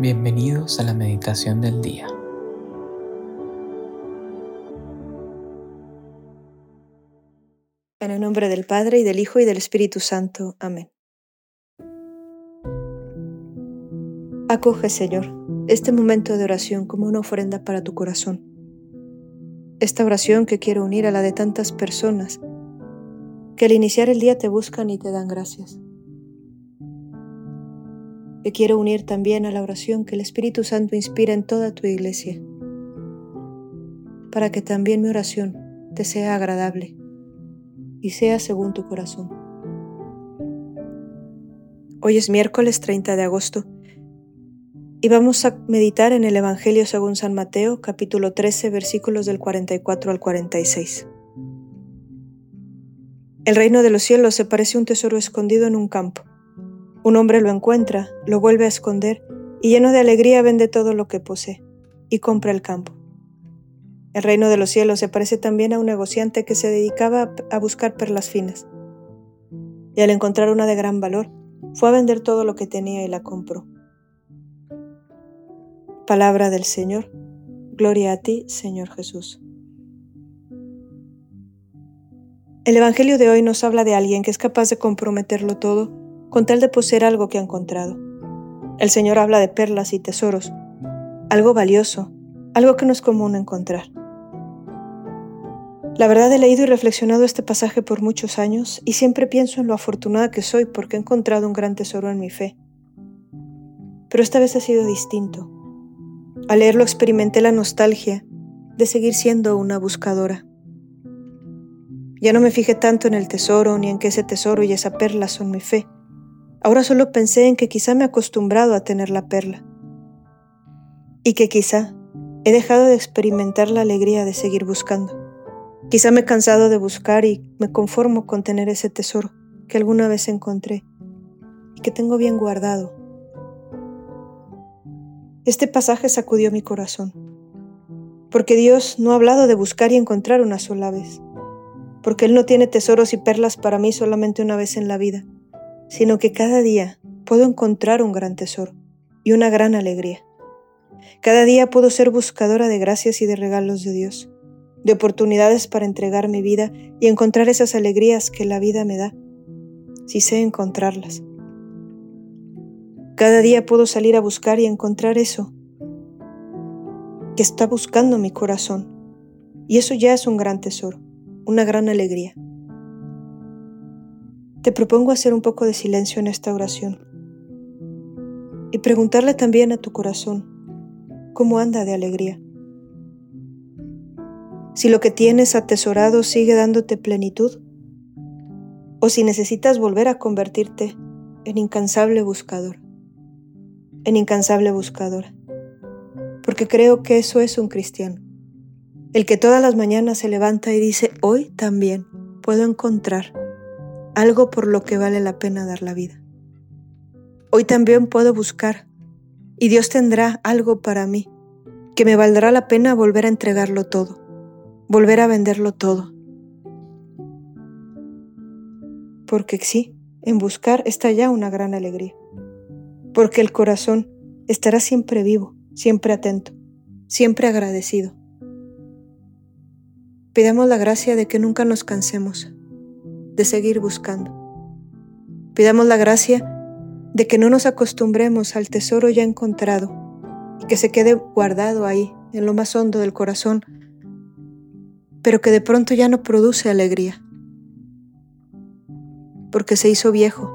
Bienvenidos a la meditación del día. En el nombre del Padre y del Hijo y del Espíritu Santo. Amén. Acoge, Señor, este momento de oración como una ofrenda para tu corazón. Esta oración que quiero unir a la de tantas personas que al iniciar el día te buscan y te dan gracias. Te quiero unir también a la oración que el Espíritu Santo inspira en toda tu iglesia, para que también mi oración te sea agradable y sea según tu corazón. Hoy es miércoles 30 de agosto y vamos a meditar en el Evangelio según San Mateo, capítulo 13, versículos del 44 al 46. El reino de los cielos se parece a un tesoro escondido en un campo un hombre lo encuentra, lo vuelve a esconder y lleno de alegría vende todo lo que posee y compra el campo. El reino de los cielos se parece también a un negociante que se dedicaba a buscar perlas finas. Y al encontrar una de gran valor, fue a vender todo lo que tenía y la compró. Palabra del Señor. Gloria a ti, Señor Jesús. El Evangelio de hoy nos habla de alguien que es capaz de comprometerlo todo con tal de poseer algo que ha encontrado. El Señor habla de perlas y tesoros, algo valioso, algo que no es común encontrar. La verdad he leído y reflexionado este pasaje por muchos años y siempre pienso en lo afortunada que soy porque he encontrado un gran tesoro en mi fe. Pero esta vez ha sido distinto. Al leerlo experimenté la nostalgia de seguir siendo una buscadora. Ya no me fijé tanto en el tesoro ni en que ese tesoro y esa perla son mi fe, Ahora solo pensé en que quizá me he acostumbrado a tener la perla y que quizá he dejado de experimentar la alegría de seguir buscando. Quizá me he cansado de buscar y me conformo con tener ese tesoro que alguna vez encontré y que tengo bien guardado. Este pasaje sacudió mi corazón, porque Dios no ha hablado de buscar y encontrar una sola vez, porque Él no tiene tesoros y perlas para mí solamente una vez en la vida sino que cada día puedo encontrar un gran tesoro y una gran alegría. Cada día puedo ser buscadora de gracias y de regalos de Dios, de oportunidades para entregar mi vida y encontrar esas alegrías que la vida me da, si sé encontrarlas. Cada día puedo salir a buscar y encontrar eso que está buscando mi corazón, y eso ya es un gran tesoro, una gran alegría. Te propongo hacer un poco de silencio en esta oración y preguntarle también a tu corazón cómo anda de alegría. Si lo que tienes atesorado sigue dándote plenitud o si necesitas volver a convertirte en incansable buscador, en incansable buscadora. Porque creo que eso es un cristiano, el que todas las mañanas se levanta y dice, hoy también puedo encontrar algo por lo que vale la pena dar la vida. Hoy también puedo buscar y Dios tendrá algo para mí que me valdrá la pena volver a entregarlo todo, volver a venderlo todo. Porque sí, en buscar está ya una gran alegría, porque el corazón estará siempre vivo, siempre atento, siempre agradecido. Pidamos la gracia de que nunca nos cansemos de seguir buscando. Pidamos la gracia de que no nos acostumbremos al tesoro ya encontrado y que se quede guardado ahí, en lo más hondo del corazón, pero que de pronto ya no produce alegría, porque se hizo viejo,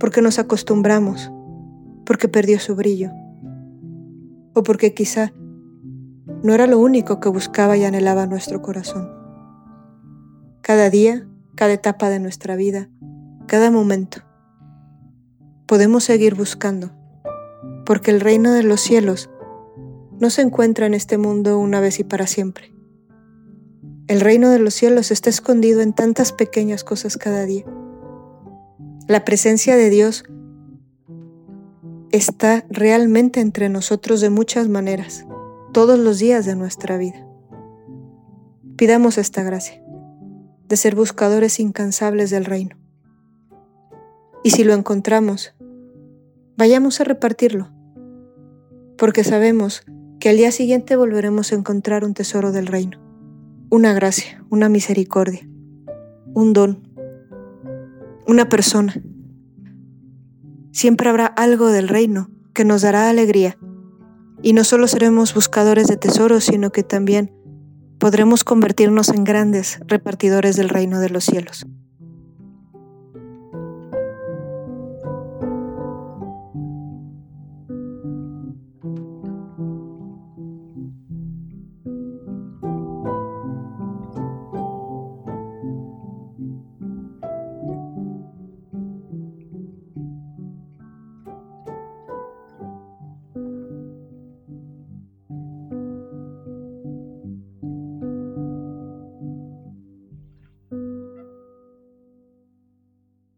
porque nos acostumbramos, porque perdió su brillo, o porque quizá no era lo único que buscaba y anhelaba nuestro corazón. Cada día cada etapa de nuestra vida, cada momento. Podemos seguir buscando, porque el reino de los cielos no se encuentra en este mundo una vez y para siempre. El reino de los cielos está escondido en tantas pequeñas cosas cada día. La presencia de Dios está realmente entre nosotros de muchas maneras, todos los días de nuestra vida. Pidamos esta gracia de ser buscadores incansables del reino. Y si lo encontramos, vayamos a repartirlo, porque sabemos que al día siguiente volveremos a encontrar un tesoro del reino, una gracia, una misericordia, un don, una persona. Siempre habrá algo del reino que nos dará alegría, y no solo seremos buscadores de tesoros, sino que también podremos convertirnos en grandes repartidores del reino de los cielos.